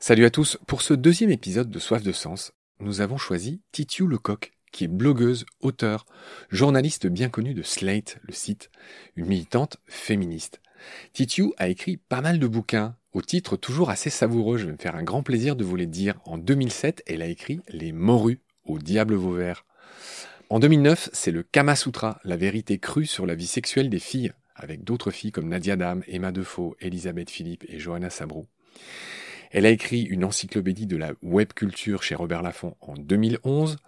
Salut à tous, pour ce deuxième épisode de Soif de Sens, nous avons choisi Titiou Lecoq, qui est blogueuse, auteure, journaliste bien connue de Slate, le site, une militante féministe. Titiou a écrit pas mal de bouquins, au titre toujours assez savoureux, je vais me faire un grand plaisir de vous les dire. En 2007, elle a écrit Les Morues, au diable Vauvert. En 2009, c'est le Kama Sutra, la vérité crue sur la vie sexuelle des filles, avec d'autres filles comme Nadia Dam, Emma Defoe, Elisabeth Philippe et Johanna Sabrou. Elle a écrit une encyclopédie de la web culture chez Robert Laffont en 2011.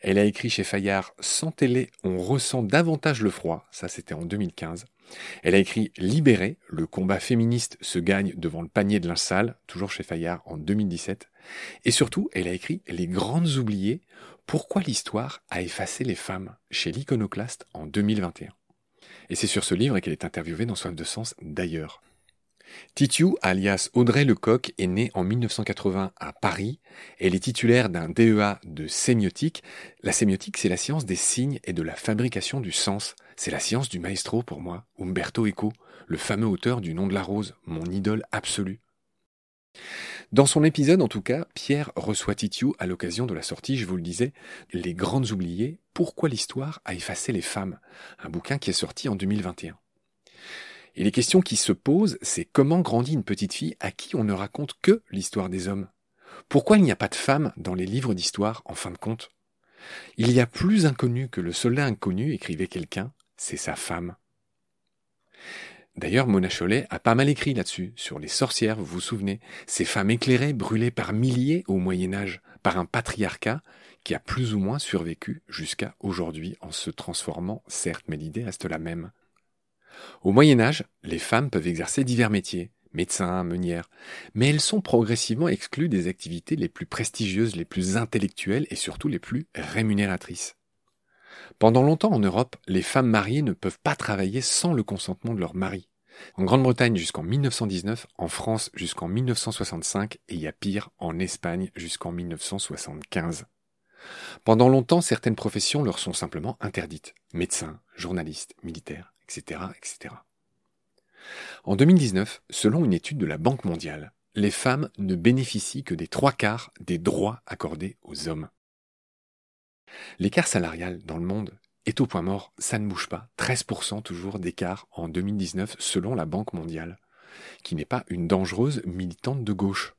Elle a écrit chez Fayard Sans télé, on ressent davantage le froid. Ça, c'était en 2015. Elle a écrit Libéré, le combat féministe se gagne devant le panier de linge sale, toujours chez Fayard en 2017. Et surtout, elle a écrit Les grandes oubliées, pourquoi l'histoire a effacé les femmes, chez l'Iconoclaste en 2021. Et c'est sur ce livre qu'elle est interviewée dans Soif de Sens d'ailleurs. Titiou, alias Audrey Lecoq, est née en 1980 à Paris. Elle est titulaire d'un DEA de sémiotique. La sémiotique, c'est la science des signes et de la fabrication du sens. C'est la science du maestro pour moi, Umberto Eco, le fameux auteur du Nom de la Rose, mon idole absolue. Dans son épisode, en tout cas, Pierre reçoit Titiou à l'occasion de la sortie, je vous le disais, Les Grandes Oubliées, Pourquoi l'histoire a effacé les femmes, un bouquin qui est sorti en 2021. Et les questions qui se posent, c'est comment grandit une petite fille à qui on ne raconte que l'histoire des hommes? Pourquoi il n'y a pas de femmes dans les livres d'histoire, en fin de compte? Il y a plus inconnu que le soldat inconnu, écrivait quelqu'un, c'est sa femme. D'ailleurs, Mona Chollet a pas mal écrit là-dessus, sur les sorcières, vous vous souvenez, ces femmes éclairées brûlées par milliers au Moyen Âge, par un patriarcat qui a plus ou moins survécu jusqu'à aujourd'hui en se transformant, certes, mais l'idée reste la même. Au Moyen Âge, les femmes peuvent exercer divers métiers, médecins, meunières, mais elles sont progressivement exclues des activités les plus prestigieuses, les plus intellectuelles et surtout les plus rémunératrices. Pendant longtemps en Europe, les femmes mariées ne peuvent pas travailler sans le consentement de leur mari. En Grande-Bretagne jusqu'en 1919, en France jusqu'en 1965 et il y a pire en Espagne jusqu'en 1975. Pendant longtemps, certaines professions leur sont simplement interdites. Médecins, journalistes, militaires etc., etc. En 2019, selon une étude de la Banque mondiale, les femmes ne bénéficient que des trois quarts des droits accordés aux hommes. L'écart salarial dans le monde est au point mort, ça ne bouge pas, 13% toujours d'écart en 2019 selon la Banque mondiale, qui n'est pas une dangereuse militante de gauche.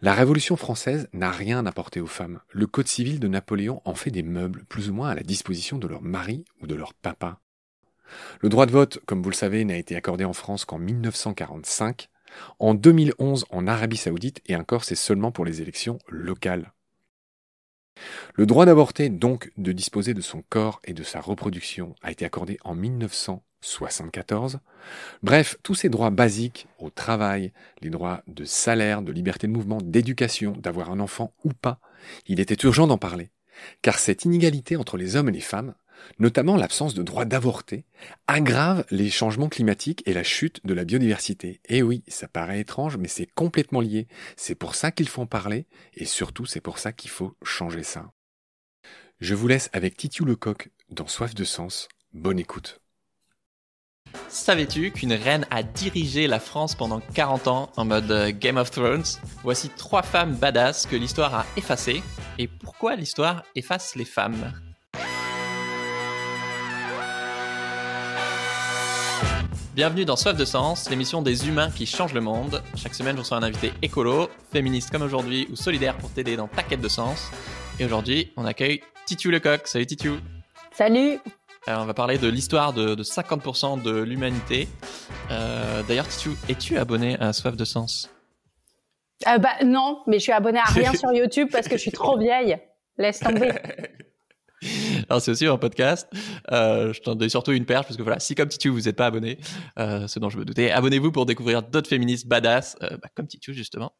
La Révolution française n'a rien apporté aux femmes. Le Code civil de Napoléon en fait des meubles plus ou moins à la disposition de leur mari ou de leur papa. Le droit de vote, comme vous le savez, n'a été accordé en France qu'en 1945, en 2011 en Arabie saoudite et encore c'est seulement pour les élections locales. Le droit d'avorter, donc de disposer de son corps et de sa reproduction, a été accordé en 1974. Bref, tous ces droits basiques au travail, les droits de salaire, de liberté de mouvement, d'éducation, d'avoir un enfant ou pas, il était urgent d'en parler. Car cette inégalité entre les hommes et les femmes notamment l'absence de droit d'avorter, aggrave les changements climatiques et la chute de la biodiversité. Et oui, ça paraît étrange, mais c'est complètement lié. C'est pour ça qu'il faut en parler, et surtout c'est pour ça qu'il faut changer ça. Je vous laisse avec Titiou Lecoq dans Soif de Sens. Bonne écoute. Savais-tu qu'une reine a dirigé la France pendant 40 ans en mode euh, Game of Thrones? Voici trois femmes badass que l'histoire a effacées. Et pourquoi l'histoire efface les femmes? Bienvenue dans Soif de Sens, l'émission des humains qui changent le monde. Chaque semaine, je reçois un invité écolo, féministe comme aujourd'hui ou solidaire pour t'aider dans ta quête de sens. Et aujourd'hui, on accueille Titu Lecoq. Salut Titu. Salut. Alors, on va parler de l'histoire de, 50% de l'humanité. Euh, d'ailleurs, Titu, es-tu abonné à Soif de Sens? Euh, Bah non, mais je suis abonné à rien sur YouTube parce que je suis trop vieille. Laisse tomber. Alors c'est aussi un podcast. Euh, je t'en donne surtout une perche parce que voilà, si comme Titu vous n'êtes pas abonné, euh, ce dont je me doutais, abonnez-vous pour découvrir d'autres féministes badass euh, bah, comme Titu justement.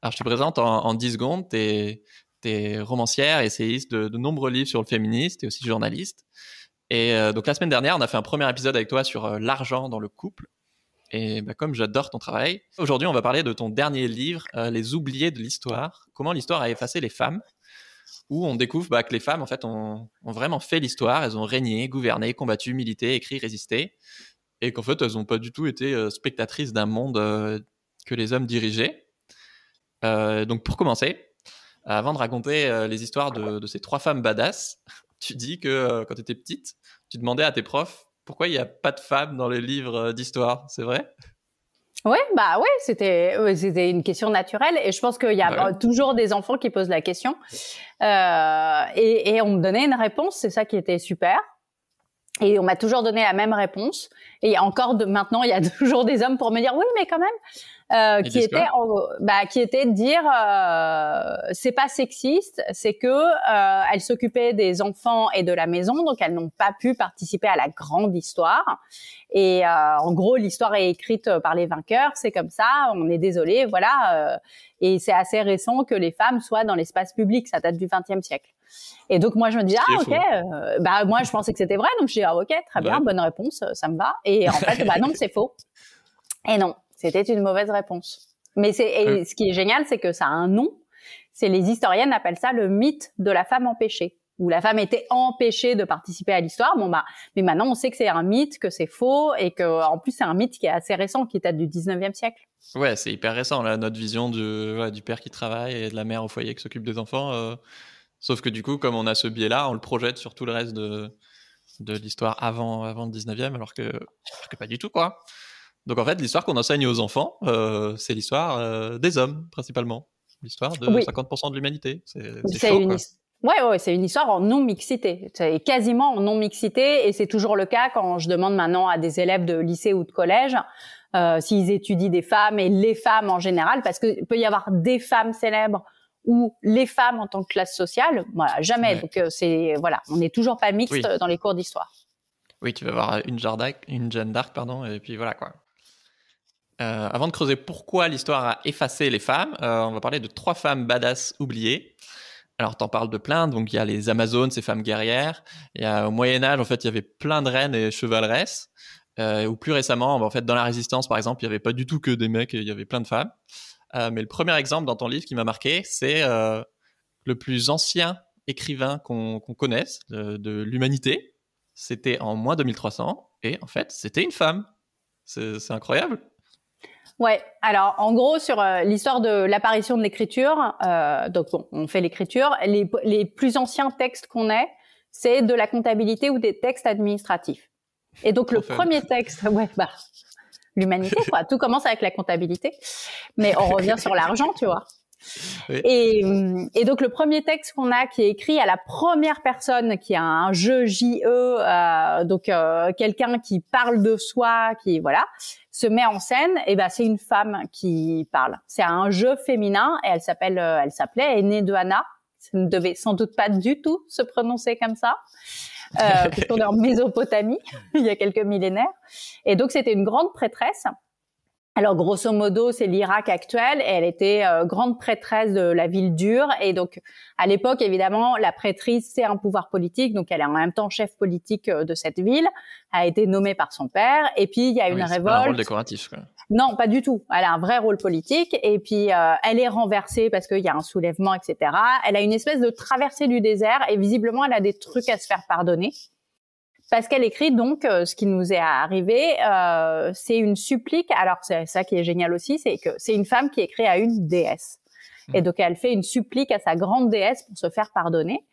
Alors je te présente en, en 10 secondes. T'es es romancière, essayiste de, de, nombreux livres sur le féministe et aussi journaliste. Et euh, donc la semaine dernière, on a fait un premier épisode avec toi sur euh, l'argent dans le couple. Et bah, comme j'adore ton travail, aujourd'hui on va parler de ton dernier livre, Les oubliés de l'histoire. Comment l'histoire a effacé les femmes où on découvre bah, que les femmes, en fait, ont, vraiment fait l'histoire. Elles ont régné, gouverné, combattu, milité, écrit, résisté. et qu'en fait, elles n'ont pas du tout été spectatrices d'un monde que les hommes dirigeaient. donc, pour commencer, avant de raconter les histoires de, de, ces trois femmes badass, tu dis que quand tu étais petite, tu demandais à tes profs pourquoi il n'y a pas de femmes dans les livres d'histoire, c'est vrai? Oui, bah ouais, c'était c'était une question naturelle et je pense qu'il y a bah toujours des enfants qui posent la question euh, et, et, on me donnait une réponse, c'est ça qui était super. Et on m'a toujours donné la même réponse. Et encore de, maintenant, il y a toujours des hommes pour me dire oui, mais quand même, euh, qui était bah, qui était de dire euh, c'est pas sexiste, c'est que euh, elles s'occupaient des enfants et de la maison, donc elles n'ont pas pu participer à la grande histoire. Et euh, en gros, l'histoire est écrite par les vainqueurs, c'est comme ça. On est désolé, voilà. Euh, et c'est assez récent que les femmes soient dans l'espace public. Ça date du XXe siècle. Et donc moi je me dis ah ok, euh, bah moi je pensais que c'était vrai, donc je dis ah ok très bien, bonne réponse, ça me va. Et en fait bah non c'est faux. Et non, c'était une mauvaise réponse. Mais c'est ce qui est génial, c'est que ça a un nom. C'est les historiennes appellent ça le mythe de la femme empêchée, où la femme était empêchée de participer à l'histoire. Bon bah, mais maintenant on sait que c'est un mythe, que c'est faux, et que en plus c'est un mythe qui est assez récent, qui date du 19e siècle. Ouais, c'est hyper récent là, notre vision du, du père qui travaille et de la mère au foyer qui s'occupe des enfants. Euh, sauf que du coup, comme on a ce biais-là, on le projette sur tout le reste de, de l'histoire avant, avant le 19e, alors que, alors que pas du tout quoi. Donc en fait, l'histoire qu'on enseigne aux enfants, euh, c'est l'histoire euh, des hommes principalement, l'histoire de 50% de l'humanité. C'est. Une... Ouais, ouais, c'est une histoire en non-mixité. C'est quasiment en non-mixité et c'est toujours le cas quand je demande maintenant à des élèves de lycée ou de collège euh, s'ils étudient des femmes et les femmes en général, parce qu'il peut y avoir des femmes célèbres ou les femmes en tant que classe sociale. Voilà, jamais. Donc c'est voilà, on n'est toujours pas mixte dans les cours d'histoire. Oui, tu vas avoir une une Jeanne d'Arc, pardon, et puis voilà quoi. Euh, avant de creuser pourquoi l'histoire a effacé les femmes, euh, on va parler de trois femmes badass oubliées. Alors, t'en parles de plein. Donc, il y a les Amazones, ces femmes guerrières. Il y a au Moyen Âge, en fait, il y avait plein de reines et chevaleresses. Euh, ou plus récemment, en fait, dans la Résistance, par exemple, il y avait pas du tout que des mecs, il y avait plein de femmes. Euh, mais le premier exemple dans ton livre qui m'a marqué, c'est le plus ancien écrivain qu'on connaisse de, de l'humanité. C'était en moins 2300 et en fait, c'était une femme. C'est incroyable. Ouais. Alors, en gros, sur euh, l'histoire de l'apparition de l'écriture, euh, donc bon, on fait l'écriture. Les, les, plus anciens textes qu'on ait, c'est de la comptabilité ou des textes administratifs. Et donc, le premier texte, ouais, bah, l'humanité, quoi. Tout commence avec la comptabilité, mais on revient sur l'argent, tu vois. Et, et, donc le premier texte qu'on a qui est écrit à la première personne, qui a un jeu JE, euh, donc euh, quelqu'un qui parle de soi, qui voilà, se met en scène. Et ben c'est une femme qui parle. C'est un jeu féminin et elle s'appelle, euh, elle s'appelait Aînée de Anna. Ça ne devait sans doute pas du tout se prononcer comme ça. Euh, puisqu'on est en Mésopotamie, il y a quelques millénaires. Et donc c'était une grande prêtresse alors grosso modo, c'est l'Irak actuel. Et elle était euh, grande prêtresse de la ville dure. Et donc à l'époque, évidemment, la prêtrise c'est un pouvoir politique, donc elle est en même temps chef politique euh, de cette ville. A été nommée par son père. Et puis il y a une révolte. Pas un rôle décoratif. Quoi. Non, pas du tout. Elle a un vrai rôle politique. Et puis euh, elle est renversée parce qu'il y a un soulèvement, etc. Elle a une espèce de traversée du désert et visiblement elle a des trucs à se faire pardonner parce qu'elle écrit donc euh, ce qui nous est arrivé, euh, c'est une supplique. Alors c'est ça qui est génial aussi, c'est que c'est une femme qui écrit à une déesse, et donc elle fait une supplique à sa grande déesse pour se faire pardonner.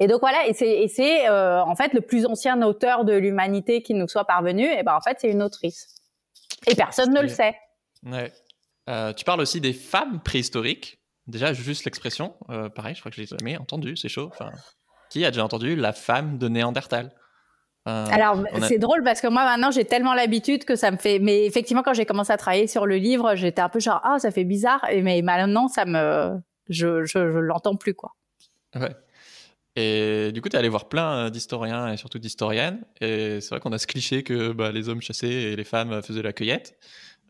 Et donc voilà, et c'est euh, en fait le plus ancien auteur de l'humanité qui nous soit parvenu. Et ben en fait c'est une autrice, et personne ne le sait. Ouais. Euh, tu parles aussi des femmes préhistoriques. Déjà juste l'expression, euh, pareil, je crois que je l'ai jamais entendu, c'est chaud. Enfin, qui a déjà entendu la femme de Néandertal? Euh, Alors c'est drôle parce que moi maintenant j'ai tellement l'habitude que ça me fait. Mais effectivement quand j'ai commencé à travailler sur le livre, j'étais un peu genre ah ça fait bizarre. Et mais maintenant ça me, je je, je l'entends plus quoi. Ouais. Et du coup, tu es allé voir plein d'historiens et surtout d'historiennes. Et c'est vrai qu'on a ce cliché que bah, les hommes chassaient et les femmes faisaient la cueillette.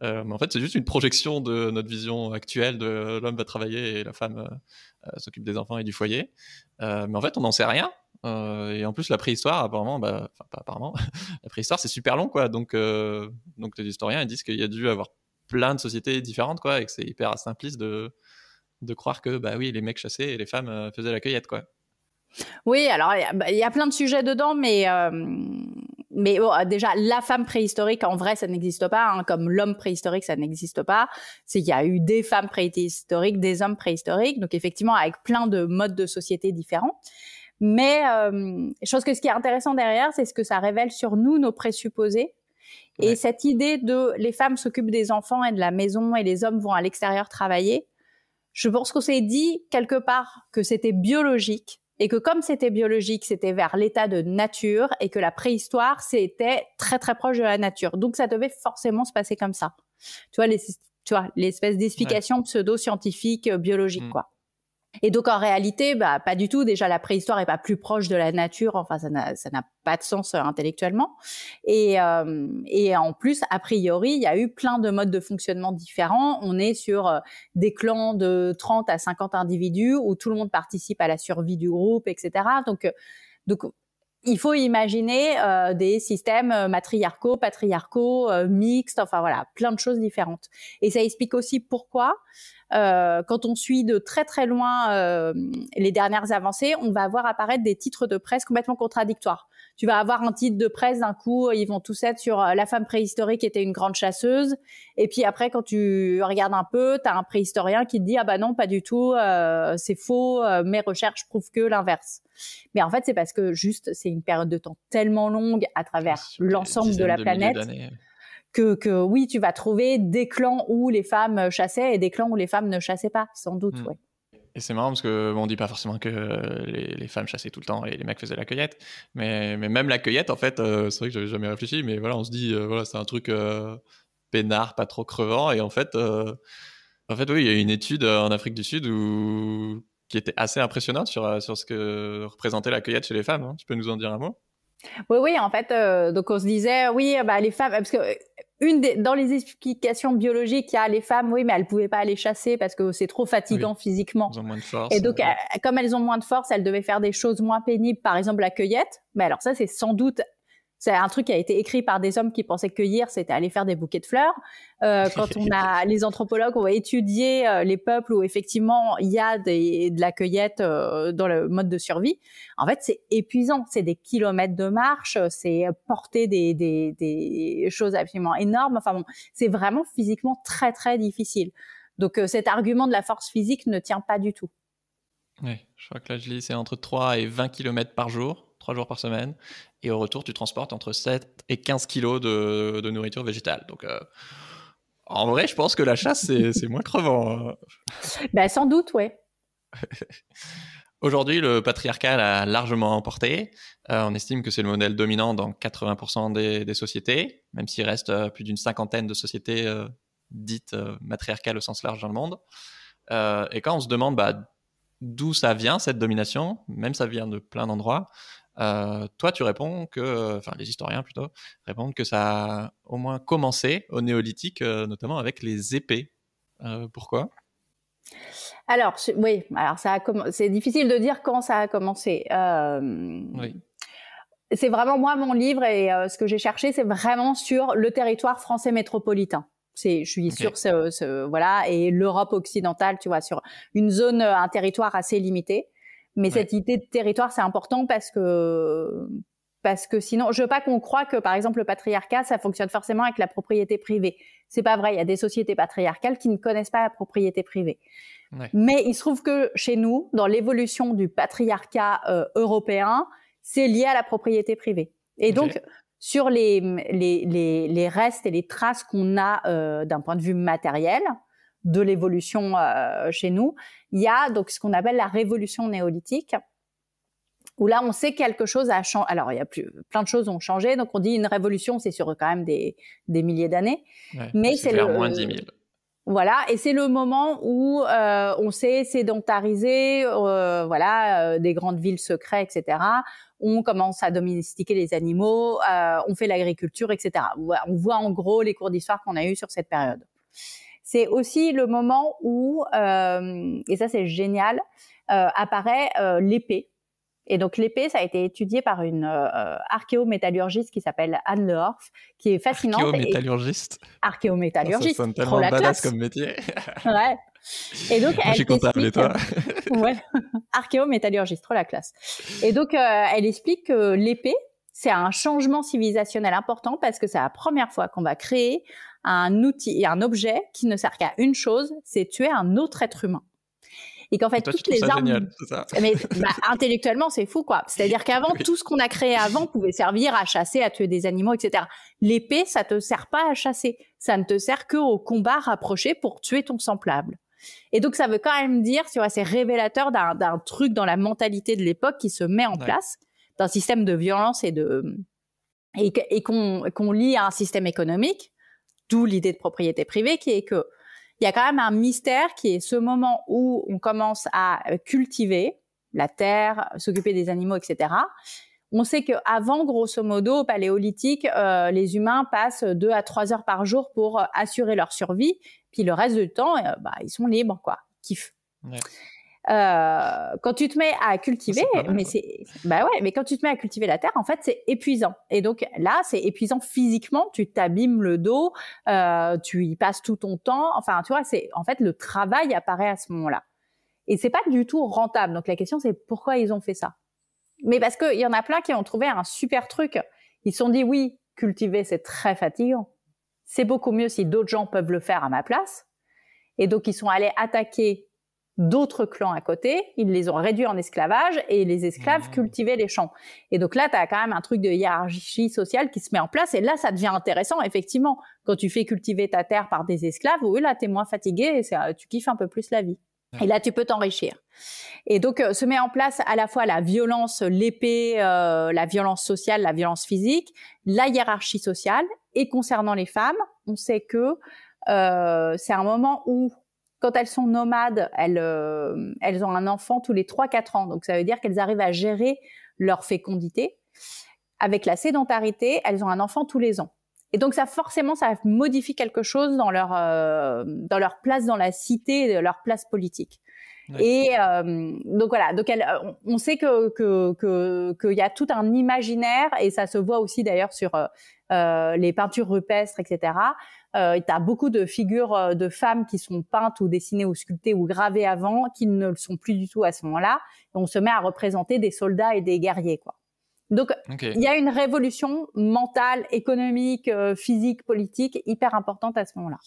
Euh, mais en fait, c'est juste une projection de notre vision actuelle de l'homme va travailler et la femme euh, s'occupe des enfants et du foyer. Euh, mais en fait, on n'en sait rien. Euh, et en plus, la préhistoire, apparemment, bah, pas apparemment, la préhistoire c'est super long, quoi. Donc, euh, donc les historiens ils disent qu'il y a dû avoir plein de sociétés différentes, quoi, et que c'est hyper simpliste de, de croire que bah oui, les mecs chassaient et les femmes euh, faisaient la cueillette, quoi. Oui, alors il y, a plein de sujets dedans, mais mais bon, déjà, la femme préhistorique, en vrai, ça n'existe pas. Hein, comme l'homme préhistorique, ça n'existe pas. C'est qu'il y a eu des femmes préhistoriques, des hommes préhistoriques. Donc, effectivement, avec plein de modes de société différents. Mais euh, je pense que ce qui est intéressant derrière, c'est ce que ça révèle sur nous, nos présupposés. Et cette idée de les femmes s'occupent des enfants et de la maison et les hommes vont à l'extérieur travailler. Je pense qu'on s'est dit quelque part que c'était biologique et que comme c'était biologique, c'était vers l'état de nature et que la préhistoire, c'était très très proche de la nature. Donc ça devait forcément se passer comme ça. Tu vois, les, tu vois, l'espèce d'explication pseudo-scientifique euh, biologique, mm. quoi. Et donc en réalité, bah pas du tout. Déjà, la préhistoire est pas plus proche de la nature. Enfin, ça n'a pas de sens euh, intellectuellement. Et euh, et en plus, a priori, il y a eu plein de modes de fonctionnement différents. On est sur euh, des clans de 30 à 50 individus où tout le monde participe à la survie du groupe, etc. Donc donc il faut imaginer euh, des systèmes matriarcaux, patriarcaux, mixtes, enfin voilà, plein de choses différentes. Et ça explique aussi pourquoi euh, quand on suit de très très loin euh, les dernières avancées, on va voir apparaître des titres de presse complètement contradictoires. Tu vas avoir un titre de presse d'un coup, ils vont tous être sur euh, la femme préhistorique était une grande chasseuse, et puis après quand tu regardes un peu, tu as un préhistorien qui te dit ah bah non pas du tout, c'est faux, mes recherches prouvent que l'inverse. Mais en fait c'est parce que juste c'est une période de temps tellement longue à travers l'ensemble de la planète que, que oui, tu vas trouver des clans où les femmes chassaient et des clans où les femmes ne chassaient pas, sans doute. Hmm. Et c'est marrant parce que bon, on dit pas forcément que les, les, femmes chassaient tout le temps et les mecs faisaient la cueillette, mais, mais même la cueillette, en fait, euh, c'est vrai que j'avais jamais réfléchi, mais voilà, on se dit, euh, voilà, c'est un truc euh, peinard, pas trop crevant, et en fait, en fait, oui, il y a une étude en Afrique du Sud où qui était assez impressionnante sur, sur ce que représentait la cueillette chez les femmes. Hein. Tu peux nous en dire un mot? Oui, oui, en fait, euh, donc on se disait, oui, bah, les femmes, parce que euh, une des, dans les explications biologiques, il y a les femmes, oui, mais elles pouvaient pas aller chasser parce que c'est trop fatigant physiquement. Elles ont moins de force. Et donc, euh, comme elles ont moins de force, elles devaient faire des choses moins pénibles, par exemple la cueillette. Mais alors ça, c'est sans doute c'est un truc qui a été écrit par des hommes qui pensaient que cueillir, c'était aller faire des bouquets de fleurs. Euh, quand on a les anthropologues ont étudié euh, les peuples où effectivement il y a des, de la cueillette euh, dans le mode de survie, en fait c'est épuisant. C'est des kilomètres de marche, c'est porter des, des, des choses absolument énormes. Enfin bon, c'est vraiment physiquement très très difficile. Donc cet argument de la force physique ne tient pas du tout. Oui, je crois que là je lis c'est entre 3 et 20 km par jour. 3 jours par semaine. Et au retour, tu transportes entre 7 et 15 kilos de, de nourriture végétale. Donc, euh, en vrai, je pense que la chasse, c'est moins crevant. Hein. Ben, sans doute, ouais. Aujourd'hui, le patriarcat a largement emporté. Euh, on estime que c'est le modèle dominant dans 80% des, des, sociétés, même s'il reste euh, plus d'une cinquantaine de sociétés dites matriarcales au sens large dans le monde. et quand on se demande bah, d'où ça vient, cette domination, même ça vient de plein d'endroits, euh, toi, tu réponds que, enfin, les historiens plutôt, répondent que ça a au moins commencé au néolithique, euh, notamment avec les épées. Euh, pourquoi? Alors, oui, alors ça c'est difficile de dire quand ça a commencé. oui. C'est vraiment moi mon livre et ce que j'ai cherché, c'est vraiment sur le territoire français métropolitain. C'est, je suis sur ce, ce, voilà, et l'Europe occidentale, tu vois, sur une zone, un territoire assez limité. Mais cette idée de territoire, c'est important parce que parce que sinon, je veux pas qu'on croit que, par exemple, le patriarcat, ça fonctionne forcément avec la propriété privée. C'est pas vrai. Il y a des sociétés patriarcales qui ne connaissent pas la propriété privée. Mais il se trouve que chez nous, dans l'évolution du patriarcat euh, européen, c'est lié à la propriété privée. Et donc, sur les, les, les, les, restes et les traces qu'on a euh, d'un point de vue matériel, de l'évolution euh, chez nous. Il y a donc ce qu'on appelle la révolution néolithique, où là on sait quelque chose a changé. Alors il y a plus, plein de choses ont changé, donc on dit une révolution, c'est sur quand même des, des milliers d'années, mais c'est le moins 10 000. Voilà, et c'est le moment où euh, on s'est sédentarisé, euh, voilà, des grandes villes secrètes, etc. On commence à domestiquer les animaux, on fait l'agriculture, etc. On voit en gros les cours d'histoire qu'on a eu sur cette période. C'est aussi le moment où, euh, et ça c'est génial, euh, apparaît euh, l'épée. Et donc l'épée, ça a été étudié par une archéométallurgiste qui s'appelle Anne Lehorf, qui est fascinante. Archéométallurgiste. Archéométallurgiste. Ça sonne tellement badass comme métier. ouais. Et donc, elle Je suis comptable et toi Ouais. Archéométallurgiste, trop la classe. Et donc, elle explique que l'épée, c'est un changement civilisationnel important parce que c'est la première fois qu'on va créer un outil et un objet qui ne sert qu'à une chose, c'est tuer un autre être humain. Et qu'en fait, toutes les armes. Génial, ça. Mais bah, intellectuellement, c'est fou, quoi. C'est-à-dire qu'avant, tout ce qu'on a créé avant pouvait servir à chasser, à tuer des animaux, etc. L'épée, ça te sert pas à chasser. Ça ne te sert que au combat rapproché pour tuer ton semblable. Et donc, ça veut quand même dire, tu vois, c'est révélateur d'un truc dans la mentalité de l'époque qui se met en place, d'un système de violence et de et, qu'on lie à un système économique, d'où l'idée de propriété privée, qui est que il y a quand même un mystère qui est ce moment où on commence à euh, cultiver la terre, s'occuper des animaux, etc. On sait qu'avant, grosso modo, au paléolithique, euh, les humains passent deux à trois heures par jour pour euh, assurer leur survie. Puis le reste du temps, bah, ils sont libres, quoi. Kiff. Euh, quand tu te mets à cultiver, mais c'est, bah ouais, mais quand tu te mets à cultiver la terre, en fait, c'est épuisant. Et donc là, c'est épuisant physiquement. Tu t'abîmes le dos, euh, tu y passes tout ton temps. Enfin, tu vois, c'est en fait le travail apparaît à ce moment-là. Et c'est pas du tout rentable. Donc la question, c'est pourquoi ils ont fait ça? Mais parce qu'il y en a plein qui ont trouvé un super truc. Ils se sont dit oui, cultiver c'est très fatigant. C'est beaucoup mieux si d'autres gens peuvent le faire à ma place. Et donc ils sont allés attaquer d'autres clans à côté, ils les ont réduits en esclavage et les esclaves mmh. cultivaient les champs. Et donc là, tu as quand même un truc de hiérarchie sociale qui se met en place et là, ça devient intéressant, effectivement. Quand tu fais cultiver ta terre par des esclaves, oui, là, tu es moins fatigué et euh, tu kiffes un peu plus la vie. Et là, tu peux t'enrichir. Et donc, euh, se met en place à la fois la violence, l'épée, euh, la violence sociale, la violence physique, la hiérarchie sociale. Et concernant les femmes, on sait que c'est un moment où quand elles sont nomades, elles, euh, elles ont un enfant tous les 3-4 ans. Donc ça veut dire qu'elles arrivent à gérer leur fécondité. Avec la sédentarité, elles ont un enfant tous les ans. Et donc ça forcément ça modifie quelque chose dans leur euh, dans leur place dans la cité, leur place politique. Et euh, donc voilà, donc elle, on sait que que qu'il y a tout un imaginaire et ça se voit aussi d'ailleurs sur euh, les peintures rupestres, etc. Euh, tu as beaucoup de figures euh, de femmes qui sont peintes ou dessinées ou sculptées ou gravées avant, qui ne le sont plus du tout à ce moment-là. on se met à représenter des soldats et des guerriers, quoi. Donc, il y a une révolution mentale, économique, euh, physique, politique hyper importante à ce moment-là.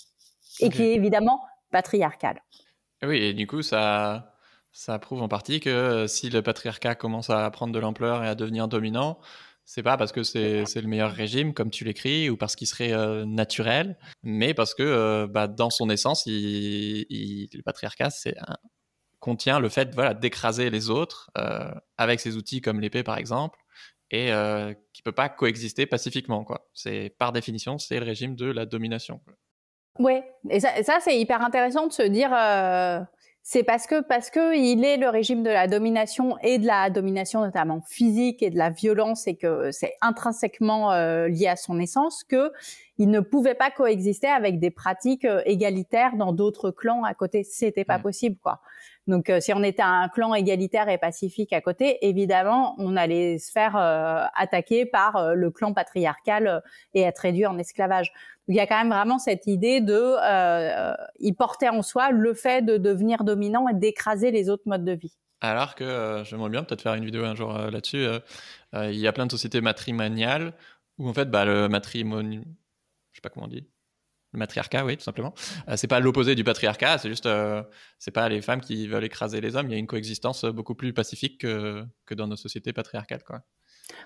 Et qui est évidemment patriarcale. Oui, et du coup, ça, ça prouve en partie que si le patriarcat commence à prendre de l'ampleur et à devenir dominant, c'est pas parce que c'est le meilleur régime, comme tu l'écris, ou parce qu'il serait euh, naturel, mais parce que euh, bah, dans son essence, il, le patriarcat contient le fait voilà, d'écraser les autres euh, avec ses outils comme l'épée, par exemple, et qui peut pas coexister pacifiquement. Quoi. Par définition, c'est le régime de la domination. Oui, et ça, c'est hyper intéressant de se dire c'est parce que parce que il est le régime de la domination et de la domination notamment physique et de la violence et que c'est intrinsèquement euh, lié à son essence que il ne pouvait pas coexister avec des pratiques euh, égalitaires dans d'autres clans à côté c'était pas possible quoi donc euh, si on était un clan égalitaire et pacifique à côté évidemment on allait se faire attaquer par le clan patriarcal et être réduit en esclavage il y a quand même vraiment cette idée de, euh, il portait en soi le fait de devenir dominant et d'écraser les autres modes de vie. Alors que euh, j'aimerais bien peut-être faire une vidéo un jour euh, là-dessus. il y a plein de sociétés matrimoniales où en fait, bah, le matrimonial, je sais pas comment on dit, le matriarcat, oui, tout simplement. c'est pas l'opposé du patriarcat, c'est juste, c'est pas les femmes qui veulent écraser les hommes. Il y a une coexistence beaucoup plus pacifique que, que dans nos sociétés patriarcales, quoi.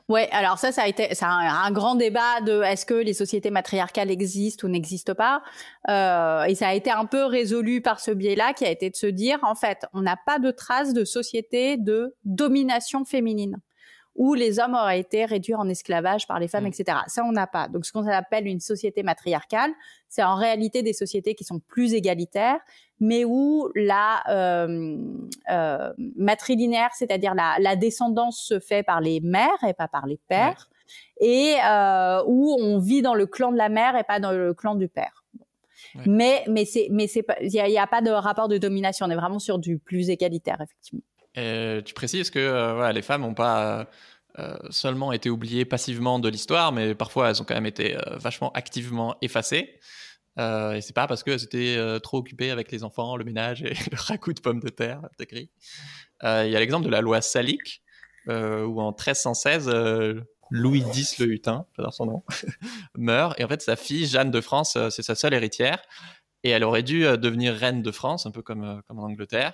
Ouais, alors ça, ça a été, ça un, un grand débat de est-ce que les sociétés matriarcales existent ou n'existent pas, euh, et ça a été un peu résolu par ce biais-là, qui a été de se dire, en fait, on n'a pas de traces de société de domination féminine où les hommes auraient été réduits en esclavage par les femmes, mmh. etc. Ça, on n'a pas. Donc, ce qu'on appelle une société matriarcale, c'est en réalité des sociétés qui sont plus égalitaires, mais où la euh, euh, matrilinéaire, c'est-à-dire la, la, descendance se fait par les mères et pas par les pères, et euh, où on vit dans le clan de la mère et pas dans le clan du père. Mais mais c'est mais c'est il n'y a, pas de rapport de domination. On est vraiment sur du plus égalitaire effectivement. Et tu précises que voilà, les femmes n'ont pas seulement été oubliées passivement de l'histoire, mais parfois elles ont quand même été vachement activement effacées. Euh, et c'est pas parce qu'elles étaient euh, trop occupées avec les enfants, le ménage et le ragoût de pommes de terre, écrit. Euh, il y a l'exemple de la loi salique, où en 1316, Louis X le Hutin, j'adore son nom, meurt. Et en fait, sa fille, Jeanne de France, c'est sa seule héritière. Et elle aurait dû devenir reine de France, un peu comme, comme en Angleterre.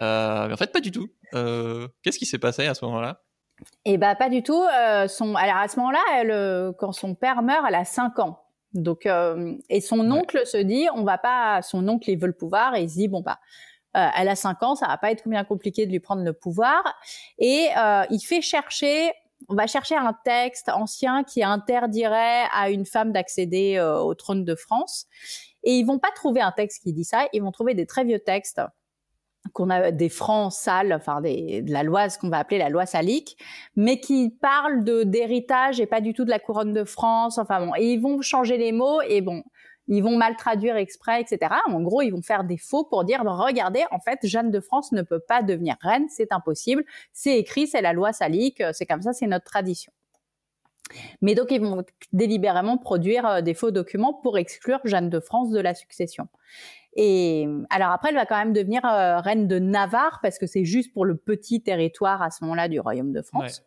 mais en fait, pas du tout. Qu'est-ce qui s'est passé à ce moment-là? Eh bah, pas du tout. son... Alors, à ce moment-là, quand son père meurt, elle a 5 ans. Donc, et son oncle se dit, on va pas, son oncle, il veut le pouvoir, et il se dit, bon, bah, euh, elle a 5 ans, ça va pas être bien compliqué de lui prendre le pouvoir. Et euh, il fait chercher, on va chercher un texte ancien qui interdirait à une femme d'accéder euh, au trône de France. Et ils vont pas trouver un texte qui dit ça, ils vont trouver des très vieux textes qu'on a des francs sales, enfin de la loi, ce qu'on va appeler la loi salique, mais qui parlent de d'héritage et pas du tout de la couronne de France. Enfin bon, et ils vont changer les mots et bon, ils vont mal traduire exprès, etc. En gros, ils vont faire des faux pour dire, regardez, en fait, Jeanne de France ne peut pas devenir reine, c'est impossible, c'est écrit, c'est la loi salique, c'est comme ça, c'est notre tradition. Mais donc, ils vont délibérément produire euh, des faux documents pour exclure Jeanne de France de la succession. Et alors après, elle va quand même devenir euh, reine de Navarre parce que c'est juste pour le petit territoire à ce moment-là du royaume de France.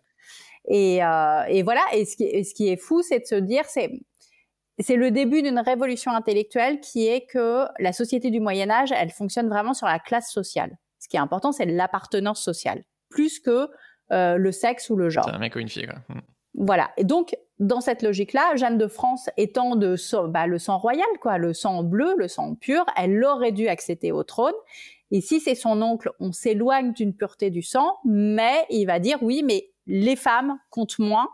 Et, euh, et, voilà. Et ce qui, ce qui est fou, c'est de se dire, c'est c'est le début d'une révolution intellectuelle qui est que la société du Moyen Âge, elle fonctionne vraiment sur la classe sociale. Ce qui est important, c'est l'appartenance sociale, plus que euh, le sexe ou le genre. C'est un mec ou une fille. Quoi. Hmm. Voilà. Et donc, dans cette logique-là, Jeanne de France étant de bah, le sang royal, quoi, le sang bleu, le sang pur, elle aurait dû accéder au trône. Et si c'est son oncle, on s'éloigne d'une pureté du sang, mais il va dire oui, mais les femmes comptent moins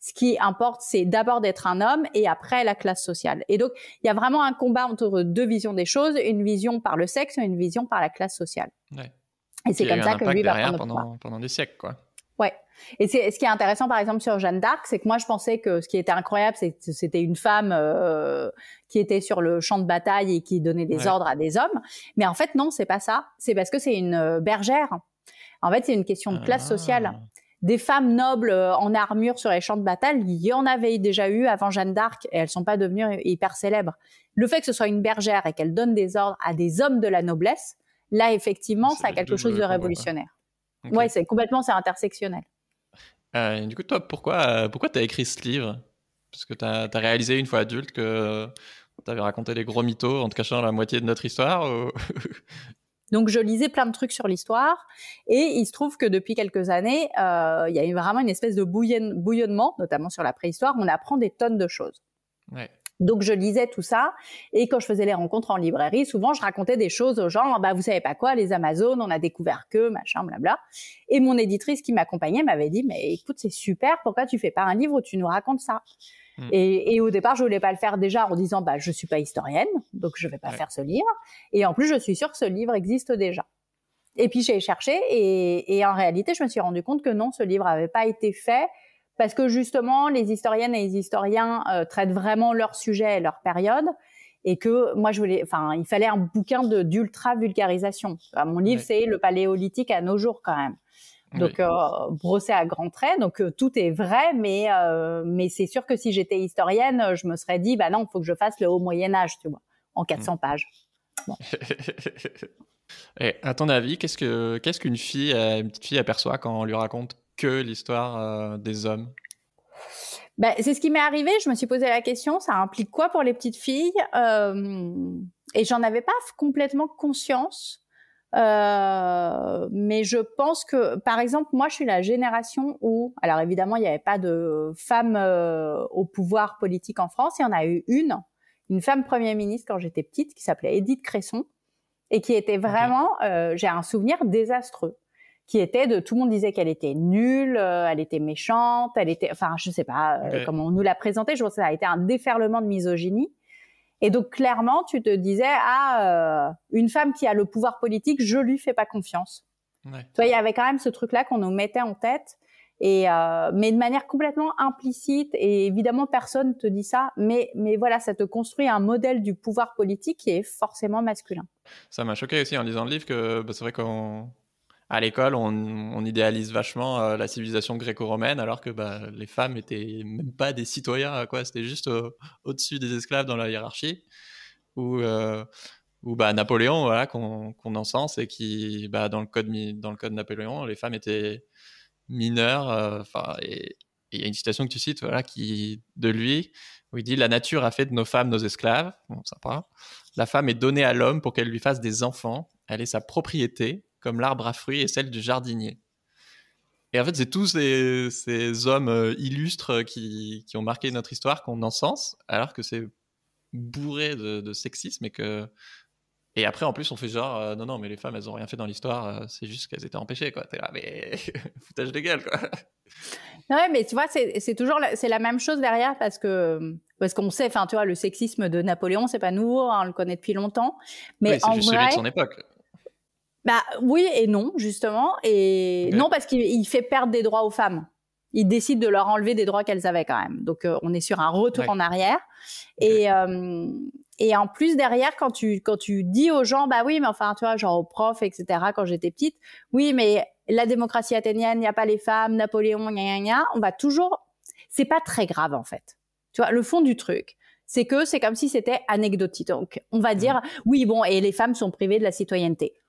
ce qui importe, c'est d'abord d'être un homme et après la classe sociale. Et donc, il y a vraiment un combat entre deux visions des choses, une vision par le sexe et une vision par la classe sociale. Ouais. Et c'est comme ça que lui va prendre pendant, pendant des siècles, quoi. Ouais. Et c'est ce qui est intéressant, par exemple, sur Jeanne d'Arc, c'est que moi, je pensais que ce qui était incroyable, c'était une femme euh, qui était sur le champ de bataille et qui donnait des ordres à des hommes. Mais en fait, non, c'est pas ça. C'est parce que c'est une euh, bergère. En fait, c'est une question de classe ah. sociale des femmes nobles euh, en armure sur les champs de bataille, il y en avait déjà eu avant Jeanne d'Arc et elles sont pas devenues hyper célèbres. Le fait que ce soit une bergère et qu'elle donne des ordres à des hommes de la noblesse, là effectivement, ça a quelque chose de révolutionnaire. Ouais, c'est complètement c'est intersectionnel. Euh, du coup, toi, pourquoi euh, pourquoi t'as écrit ce livre? Parce que tu as, réalisé une fois adulte que tu avais raconté des gros mythos en te cachant la moitié de notre histoire Donc je lisais plein de trucs sur l'histoire et il se trouve que depuis quelques années, euh, il y a eu vraiment une espèce de bouillonnement, notamment sur la préhistoire. On apprend des tonnes de choses. Donc je lisais tout ça et quand je faisais les rencontres en librairie, souvent je racontais des choses aux gens. Bah vous savez pas quoi, les Amazones, on a découvert que machin, blabla. Et mon éditrice qui m'accompagnait m'avait dit mais écoute c'est super, pourquoi tu fais pas un livre où tu nous racontes ça? Mm. Et, au départ, je voulais pas le faire déjà en disant bah je suis pas historienne, donc je vais pas faire ce livre. Et en plus, je suis sûre que ce livre existe déjà. Et puis j'ai cherché et, en réalité, je me suis rendu compte que non, ce livre avait pas été fait parce que justement, les historiennes et les historiens euh, traitent vraiment leur sujet et leur période. Et que moi je voulais enfin il fallait un bouquin de d'ultra vulgarisation. Mon livre c'est le paléolithique à nos jours quand même. Donc euh, brossé à grands traits. Donc euh, tout est vrai, mais mais c'est sûr que si j'étais historienne, je me serais dit bah non, il faut que je fasse le haut Moyen Âge, tu vois, en 400 mm. pages. Et à ton avis, qu'est-ce que qu'est-ce qu'une fille, une petite fille aperçoit quand on lui raconte? Que l'histoire des hommes? Ben, c'est ce qui m'est arrivé. Je me suis posé la question, ça implique quoi pour les petites filles? Et j'en avais pas complètement conscience. Euh, mais je pense que, par exemple, moi, je suis la génération où, alors évidemment, il n'y avait pas de femmes euh, au pouvoir politique en France. Il y en a eu une, une femme première ministre quand j'étais petite, qui s'appelait Edith Cresson, et qui était vraiment, euh, j'ai un souvenir désastreux, qui était de tout le monde disait qu'elle était nulle, euh, elle était méchante, elle était, enfin, je sais pas comment on nous l'a présentée. Je pense que ça a été un déferlement de misogynie. Et donc clairement, tu te disais ah euh, une femme qui a le pouvoir politique, je lui fais pas confiance. Ouais. Tu vois, il y avait quand même ce truc-là qu'on nous mettait en tête. Et euh, mais de manière complètement implicite et évidemment personne te dit ça mais mais voilà ça te construit un modèle du pouvoir politique qui est forcément masculin. Ça m'a choqué aussi en lisant le livre que bah, c'est vrai qu'on à l'école, on, idéalise vachement euh, la civilisation gréco-romaine, alors que bah, les femmes étaient même pas des citoyens, quoi. C'était juste au-dessus des esclaves dans la hiérarchie. Ou, euh, ou bah, Napoléon, voilà, qu'on encense et qui, bah, dans le code dans le code Napoléon, les femmes étaient mineures, euh, enfin, il y a une citation que tu cites, voilà, qui de lui, où il dit La nature a fait de nos femmes nos esclaves. Bon, sympa. La femme est donnée à l'homme pour qu'elle lui fasse des enfants. Elle est sa propriété, comme l'arbre à fruits est celle du jardinier. Et en fait, c'est tous ces, hommes euh, illustres qui, ont marqué notre histoire qu'on encense, alors que c'est bourré de, sexisme et que. Et après, en plus, on fait genre, euh, non, non, mais les femmes, elles ont rien fait dans l'histoire, euh, c'est juste qu'elles étaient empêchées, quoi. T'es là, mais foutage de gueule, quoi. Ouais, mais tu vois, c'est toujours c'est la même chose derrière parce que parce qu'on sait, enfin, tu vois, le sexisme de Napoléon, c'est pas nouveau, hein, on le connaît depuis longtemps. Mais oui, en juste celui de son époque. Bah oui et non justement et non parce qu'il fait perdre des droits aux femmes. Il décide de leur enlever des droits qu'elles avaient quand même. Donc euh, on est sur un retour en arrière et euh, et en plus derrière quand tu quand tu dis aux gens bah oui mais enfin tu vois genre aux profs etc quand j'étais petite oui mais la démocratie athénienne il n'y a pas les femmes Napoléon gna gna gna on va toujours c'est pas très grave en fait. Tu vois le fond du truc c'est que c'est comme si c'était anecdotique. Donc, on va dire, oui, bon, et les femmes sont privées de la citoyenneté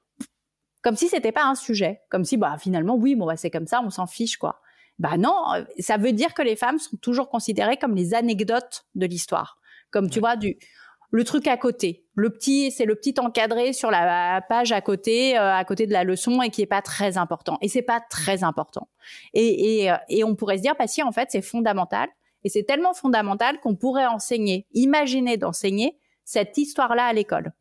comme si c'était pas un sujet, comme si bah finalement oui bon bah c'est comme ça, on s'en fiche quoi. Bah non, euh, ça veut dire que les femmes sont toujours considérées comme les anecdotes de l'histoire, comme tu vois du le truc à côté, le petit c'est le petit encadré sur la page à côté euh, à côté de la leçon et qui est pas très important et c'est pas très important. Et, et, euh, et on pourrait se dire bah si en fait c'est fondamental et c'est tellement fondamental qu'on pourrait enseigner, imaginer d'enseigner cette histoire là à l'école.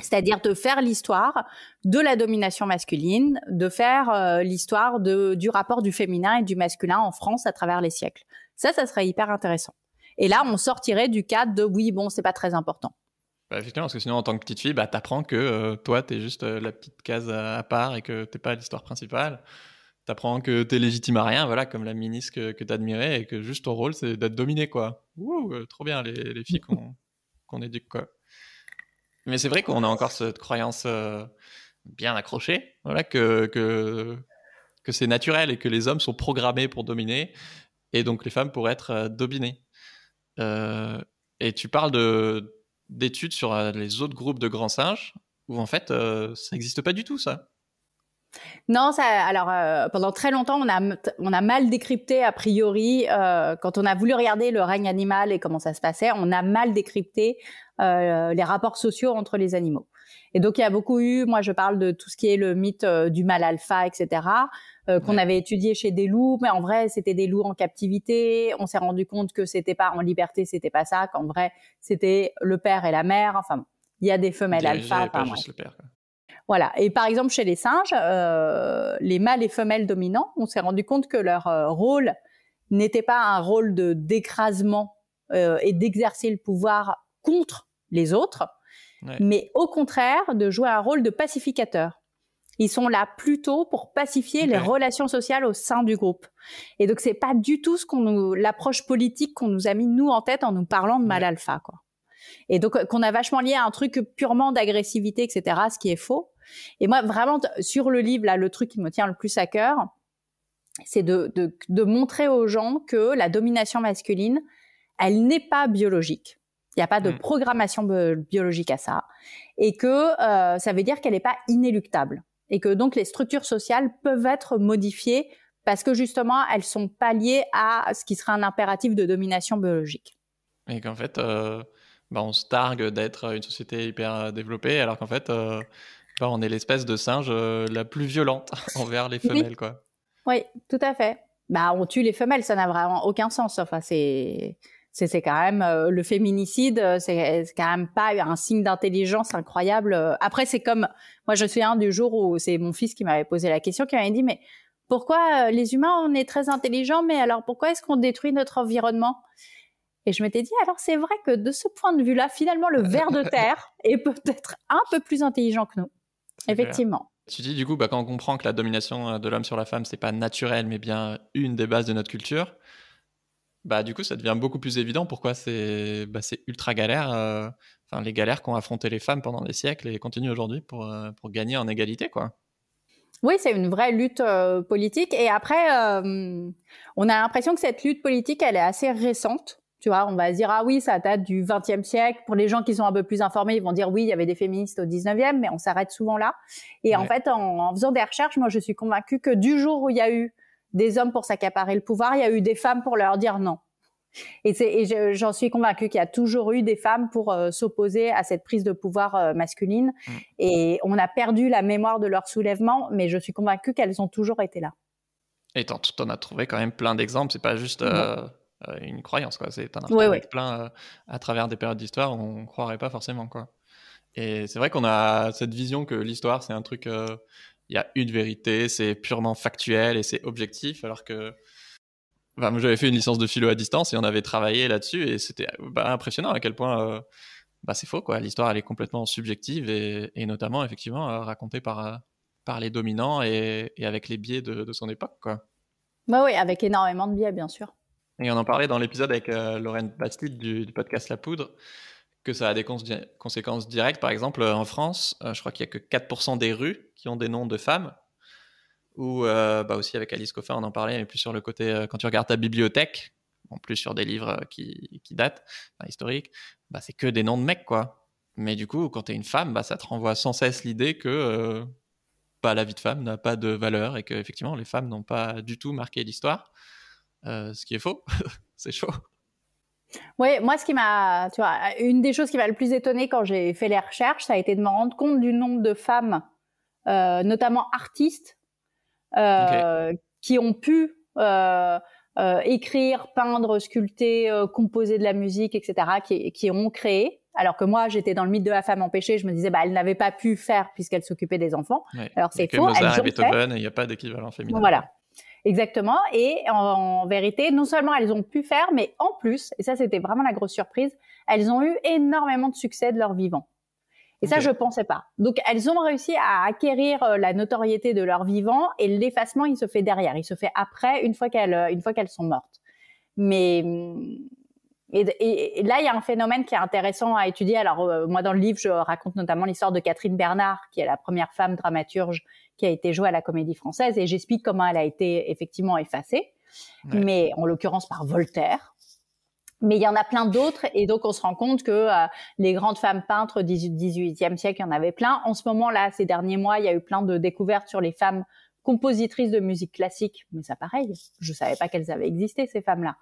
C'est-à-dire de faire l'histoire de la domination masculine, de faire euh, l'histoire du rapport du féminin et du masculin en France à travers les siècles. Ça, ça serait hyper intéressant. Et là, on sortirait du cadre de oui, bon, c'est pas très important. Bah, effectivement, parce que sinon, en tant que petite fille, bah, t'apprends que euh, toi, t'es juste euh, la petite case à, part et que t'es pas l'histoire principale. T'apprends que t'es légitime à rien, voilà, comme la ministre que, que t'admirais et que juste ton rôle, c'est d'être dominé, quoi. Ouh, trop bien, les, les filles qu'on éduque. Mais c'est vrai qu'on a encore cette croyance euh, bien accrochée, voilà, que, que, c'est naturel et que les hommes sont programmés pour dominer, et donc les femmes pour être euh, dominées. Euh, et tu parles de, d'études sur les autres groupes de grands singes, où en fait, ça n'existe pas du tout, ça. Non, alors pendant très longtemps, on a, on a mal décrypté a priori quand on a voulu regarder le règne animal et comment ça se passait, on a mal décrypté euh, les rapports sociaux entre les animaux. Et donc il y a beaucoup eu, moi je parle de tout ce qui est le mythe euh, du mal alpha, etc. Euh, qu'on avait étudié chez des loups, mais en vrai c'était des loups en captivité. On s'est rendu compte que c'était pas en liberté, c'était pas ça, qu'en vrai c'était le père et la mère. Enfin, il y a des femelles alpha. Voilà. Et par exemple chez les singes, les mâles et femelles dominants, on s'est rendu compte que leur rôle n'était pas un rôle de d'écrasement et d'exercer le pouvoir contre les autres, mais au contraire de jouer un rôle de pacificateur. Ils sont là plutôt pour pacifier les relations sociales au sein du groupe. Et donc c'est pas du tout ce qu'on nous l'approche politique qu'on nous a mis nous en tête en nous parlant de mal alpha quoi. Et donc euh, qu'on a vachement lié à un truc purement d'agressivité etc. Ce qui est faux. Et moi vraiment sur le livre là le truc qui me tient le plus à cœur, c'est de, de, de montrer aux gens que la domination masculine elle n'est pas biologique. Il n'y a pas de mm. programmation biologique à ça. Et que euh, ça veut dire qu'elle n'est pas inéluctable. Et que donc les structures sociales peuvent être modifiées parce que justement, elles sont pas liées à ce qui serait un impératif de domination biologique. Et qu'en fait, euh, bah, on se targue d'être une société hyper euh, développée, alors qu'en fait, bah, on est l'espèce de singe la plus violente envers les femelles, oui. quoi. Oui, tout à fait. Bah, on tue les femelles, ça n'a vraiment aucun sens. Enfin, c'est c'est quand même euh, le féminicide, euh, c'est quand même pas un signe d'intelligence incroyable. Après, c'est comme moi, je suis un du jour où c'est mon fils qui m'avait posé la question, qui m'avait dit mais pourquoi euh, les humains on est très intelligents, mais alors pourquoi est-ce qu'on détruit notre environnement? Et je m'étais dit alors c'est vrai que de ce point de vue-là, finalement le ver de terre est peut-être un peu plus intelligent que nous. Effectivement. Tu dis du coup, bah, quand on comprend que la domination de l'homme sur la femme, c'est pas naturel, mais bien une des bases de notre culture, bah du coup ça devient beaucoup plus évident pourquoi c'est bah, ultra galère euh, enfin les galères qu'ont affronté les femmes pendant des siècles et continuent aujourd'hui pour, euh, pour gagner en égalité quoi oui, c'est une vraie lutte euh, politique. Et après, on a l'impression que cette lutte politique, elle est assez récente. Tu vois, on va se dire, ah oui, ça date du XXe siècle. Pour les gens qui sont un peu plus informés, ils vont dire, oui, il y avait des féministes au XIXe, mais on s'arrête souvent là. Et en fait, en, en, faisant des recherches, moi, je suis convaincue que du jour où il y a eu des hommes pour s'accaparer le pouvoir, il y a eu des femmes pour leur dire non. Et, j'en suis convaincue qu'il y a toujours eu des femmes pour euh, s'opposer à cette prise de pouvoir euh, masculine. Mm. Et on a perdu la mémoire de leur soulèvement, mais je suis convaincue qu'elles ont toujours été là. Et tu en as trouvé quand même plein d'exemples. C'est pas juste euh, une croyance, quoi. C'est un oui, plein à travers des périodes d'histoire où on croirait pas forcément, quoi. Et c'est vrai qu'on a cette vision que l'histoire, c'est un truc, il y a une vérité, c'est purement factuel et c'est objectif, alors que moi, j'avais fait une licence de philo à distance et on avait travaillé là-dessus et c'était bah, impressionnant à quel point euh, bah, c'est faux. quoi. L'histoire, elle est complètement subjective et, notamment, effectivement, euh, racontée par, euh, par les dominants et, avec les biais de, son époque. Quoi. Bah oui, avec énormément de biais, bien sûr. Et on en parlait dans l'épisode avec Lorraine Bastide du, podcast La Poudre, que ça a des conséquences directes. Par exemple, en France, je crois qu'il n'y a que 4% des rues qui ont des noms de femmes ou euh, bah aussi avec Alice Coffin, on en parlait, mais plus sur le côté, euh, quand tu regardes ta bibliothèque, en plus sur des livres euh, qui, qui datent, historiques, bah c'est que des noms de mecs, quoi. Mais du coup, quand tu es une femme, bah, ça te renvoie sans cesse l'idée que bah, la vie de femme n'a pas de valeur et qu'effectivement, les femmes n'ont pas du tout marqué l'histoire. ce qui est faux, c'est chaud. Oui, moi, ce qui m'a, tu vois, une des choses qui m'a le plus étonné quand j'ai fait les recherches, ça a été de me rendre compte du nombre de femmes, notamment artistes, euh, qui ont pu euh, euh, écrire, peindre, sculpter, composer de la musique, etc., qui, qui ont créé. Alors que moi, j'étais dans le mythe de la femme empêchée. Je me disais, bah, elle n'avait pas pu faire puisqu'elle s'occupait des enfants. Alors c'est faux. Mozart et Beethoven, il n'y a pas d'équivalent féminin. Voilà. Exactement. Et en, vérité, non seulement elles ont pu faire, mais en plus, et ça c'était vraiment la grosse surprise, elles ont eu énormément de succès de leur vivant. Et ça, je pensais pas. Donc, elles ont réussi à acquérir euh, la notoriété de leur vivant et l'effacement, il se fait derrière. Il se fait après, une fois qu'elles, euh, une fois qu'elles sont mortes. Mais mm, et, là, il y a un phénomène qui est intéressant à étudier. Alors, euh, moi, dans le livre, je raconte notamment l'histoire de Catherine Bernard, qui est la première femme dramaturge qui a été jouée à la Comédie Française, et j'explique comment elle a été effectivement effacée, mais en l'occurrence par Voltaire mais il y en a plein d'autres et donc on se rend compte que euh, les grandes femmes peintres du 18e siècle, il y en avait plein. En ce moment là, ces derniers mois, il y a eu plein de découvertes sur les femmes compositrices de musique classique, mais ça pareil, je savais pas qu'elles avaient existé ces femmes-là.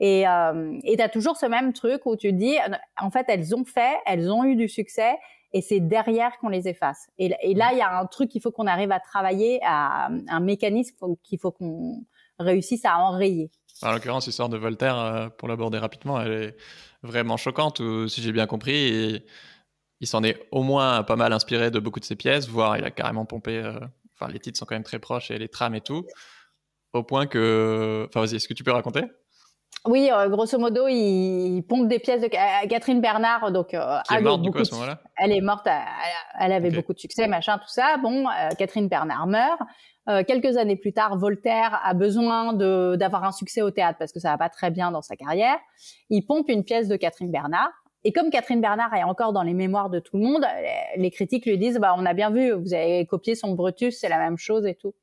Et euh, et t'as toujours ce même truc où tu dis, en fait, elles ont fait, elles ont eu du succès, et c'est derrière qu'on les efface. Et, et là, il y a un truc qu'il faut qu'on arrive à travailler, à un mécanisme qu'il faut qu'on réussisse à enrayer. En l'occurrence, l'histoire de Voltaire, euh, pour l'aborder rapidement, elle est vraiment choquante, ou, si j'ai bien compris, il s'en est au moins pas mal inspiré de beaucoup de ses pièces, voire il a carrément pompé. Euh, enfin, les titres sont quand même très proches et les trames et tout, au point que. Enfin, vas-y, est-ce que tu peux raconter? Oui, euh, grosso modo, il, pompe des pièces de Catherine Bernard, donc qui est morte du coup à ce moment-là. Elle est morte, elle, avait beaucoup de succès, machin, tout ça. Bon, Catherine Bernard meurt. Euh, quelques années plus tard, Voltaire a besoin d'avoir un succès au théâtre parce que ça va pas très bien dans sa carrière. Il pompe une pièce de Catherine Bernard. Et comme Catherine Bernard est encore dans les mémoires de tout le monde, les critiques lui disent bah on a bien vu, vous avez copié son Brutus, c'est la même chose et tout.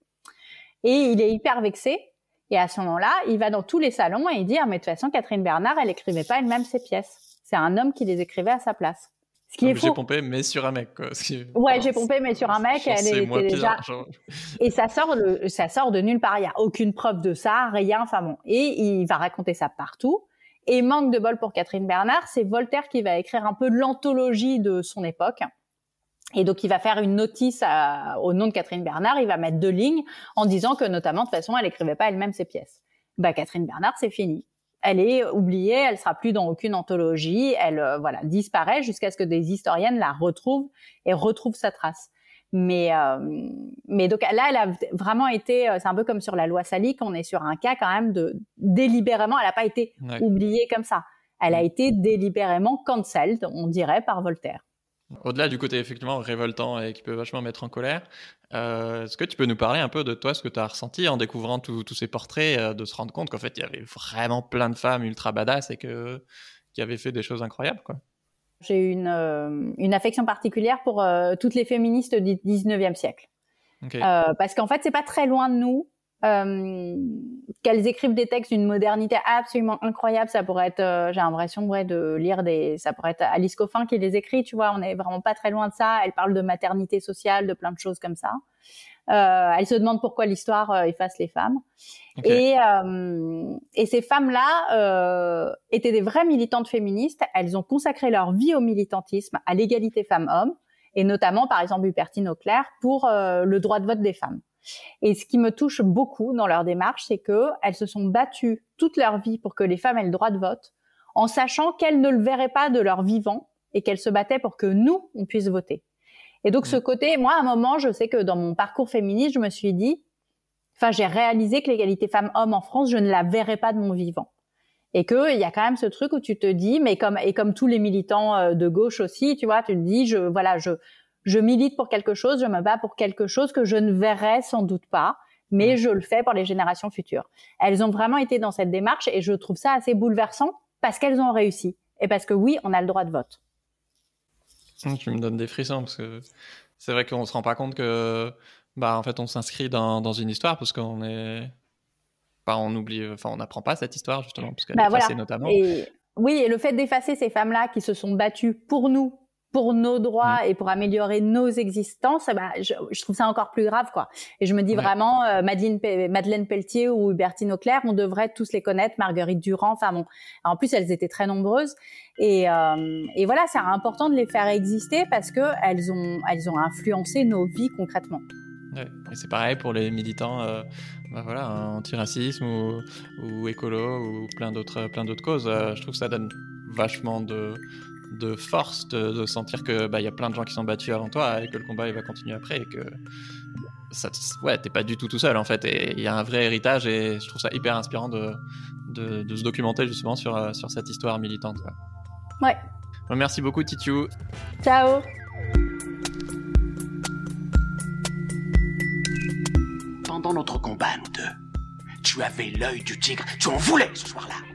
Et il est hyper vexé. Et à ce moment-là, il va dans tous les salons et il dit ah, mais de toute façon Catherine Bernard, elle écrivait pas elle-même ses pièces. C'est un homme qui les écrivait à sa place. J'ai pompé, mais sur un mec. Quoi. Ouais, j'ai pompé, mais sur un mec. Elle était déjà. Et ça sort, de, ça sort de nulle part. Il n'y a aucune preuve de ça, rien. Enfin bon. Et il va raconter ça partout. Et manque de bol pour Catherine Bernard, c'est Voltaire qui va écrire un peu l'anthologie de son époque. Et donc, il va faire une notice au nom de Catherine Bernard. Il va mettre deux lignes en disant que, notamment, de toute façon, elle écrivait pas elle-même ses pièces. Bah, Catherine Bernard, c'est fini elle est oubliée, elle sera plus dans aucune anthologie, elle euh, voilà disparaît jusqu'à ce que des historiennes la retrouvent et retrouvent sa trace. Mais euh, mais donc là, elle a vraiment été, euh, c'est un peu comme sur la loi Salique, on est sur un cas quand même de délibérément, elle n'a pas été oubliée comme ça. Elle a mm. été délibérément cancelled, on dirait, par Voltaire. Au-delà du côté effectivement révoltant et qui peut vachement mettre en colère, euh, est-ce que tu peux nous parler un peu de toi, ce que tu as ressenti en découvrant tous ces portraits, euh, de se rendre compte qu'en fait il y avait vraiment plein de femmes ultra badass et que, qui avaient fait des choses incroyables quoi? J'ai une, euh, une affection particulière pour toutes les féministes du 19e siècle. parce qu'en fait c'est pas très loin de nous euh, qu'elles écrivent des textes d'une modernité absolument incroyable. Ça pourrait être, euh, j'ai l'impression ouais, de lire des, ça pourrait être Alice Coffin qui les écrit, tu vois. On est vraiment pas très loin de ça. Elle parle de maternité sociale, de plein de choses comme ça. Euh, elle se demande pourquoi l'histoire efface les femmes. Et, euh, et ces femmes-là euh, étaient des vraies militantes féministes. Elles ont consacré leur vie au militantisme, à l'égalité femmes-hommes, et notamment, par exemple, Hubertine Auclair pour le droit de vote des femmes. Et ce qui me touche beaucoup dans leur démarche, c'est que elles se sont battues toute leur vie pour que les femmes aient le droit de vote, en sachant qu'elles ne le verraient pas de leur vivant et qu'elles se battaient pour que nous, on puisse voter. Et donc ce côté, moi, à un moment, je sais que dans mon parcours féministe, je me suis dit, enfin, j'ai réalisé que l'égalité femmes-hommes en France, je ne la verrais pas de mon vivant. Et que il y a quand même ce truc où tu te dis, mais comme et comme tous les militants euh, de gauche aussi, tu vois, tu te dis, je voilà, je je milite pour quelque chose, je me bats pour quelque chose que je ne verrai sans doute pas, mais je le fais pour les générations futures. Elles ont vraiment été dans cette démarche et je trouve ça assez bouleversant parce qu'elles ont réussi et parce que oui, on a le droit de vote. Tu me donnes des frissons parce que c'est vrai qu'on se rend pas compte que bah en fait on s'inscrit dans, dans, une histoire parce qu'on est pas on oublie enfin on n'apprend pas cette histoire justement parce qu'elle bah, est voilà. notamment. Et, oui, et le fait d'effacer ces femmes-là qui se sont battues pour nous pour nos droits mm. et pour améliorer nos existences, bah, je, je, trouve ça encore plus grave, quoi. Et je me dis vraiment, euh, Madeleine, Madeleine Pelletier ou Hubertine Auclair, on devrait tous les connaître, Marguerite Durand, enfin bon. En plus, elles étaient très nombreuses. Et, euh, et voilà, c'est important de les faire exister parce que elles ont, elles ont influencé nos vies concrètement. Ouais. Et c'est pareil pour les militants, euh, bah voilà, antiracisme ou, ou écolo ou plein d'autres, plein d'autres causes. Euh, je trouve que ça donne vachement de, de force de, sentir que bah, y a plein de gens qui sont battus avant toi et que le combat il va continuer après et que ça, ouais, t'es pas du tout tout seul en fait. Et il y a un vrai héritage et je trouve ça hyper inspirant de, de, se documenter justement sur, euh, sur cette histoire militante. Ouais. merci beaucoup Titiou. Ciao. Pendant notre combat, nous deux, tu avais l'œil du tigre, tu en voulais ce soir-là.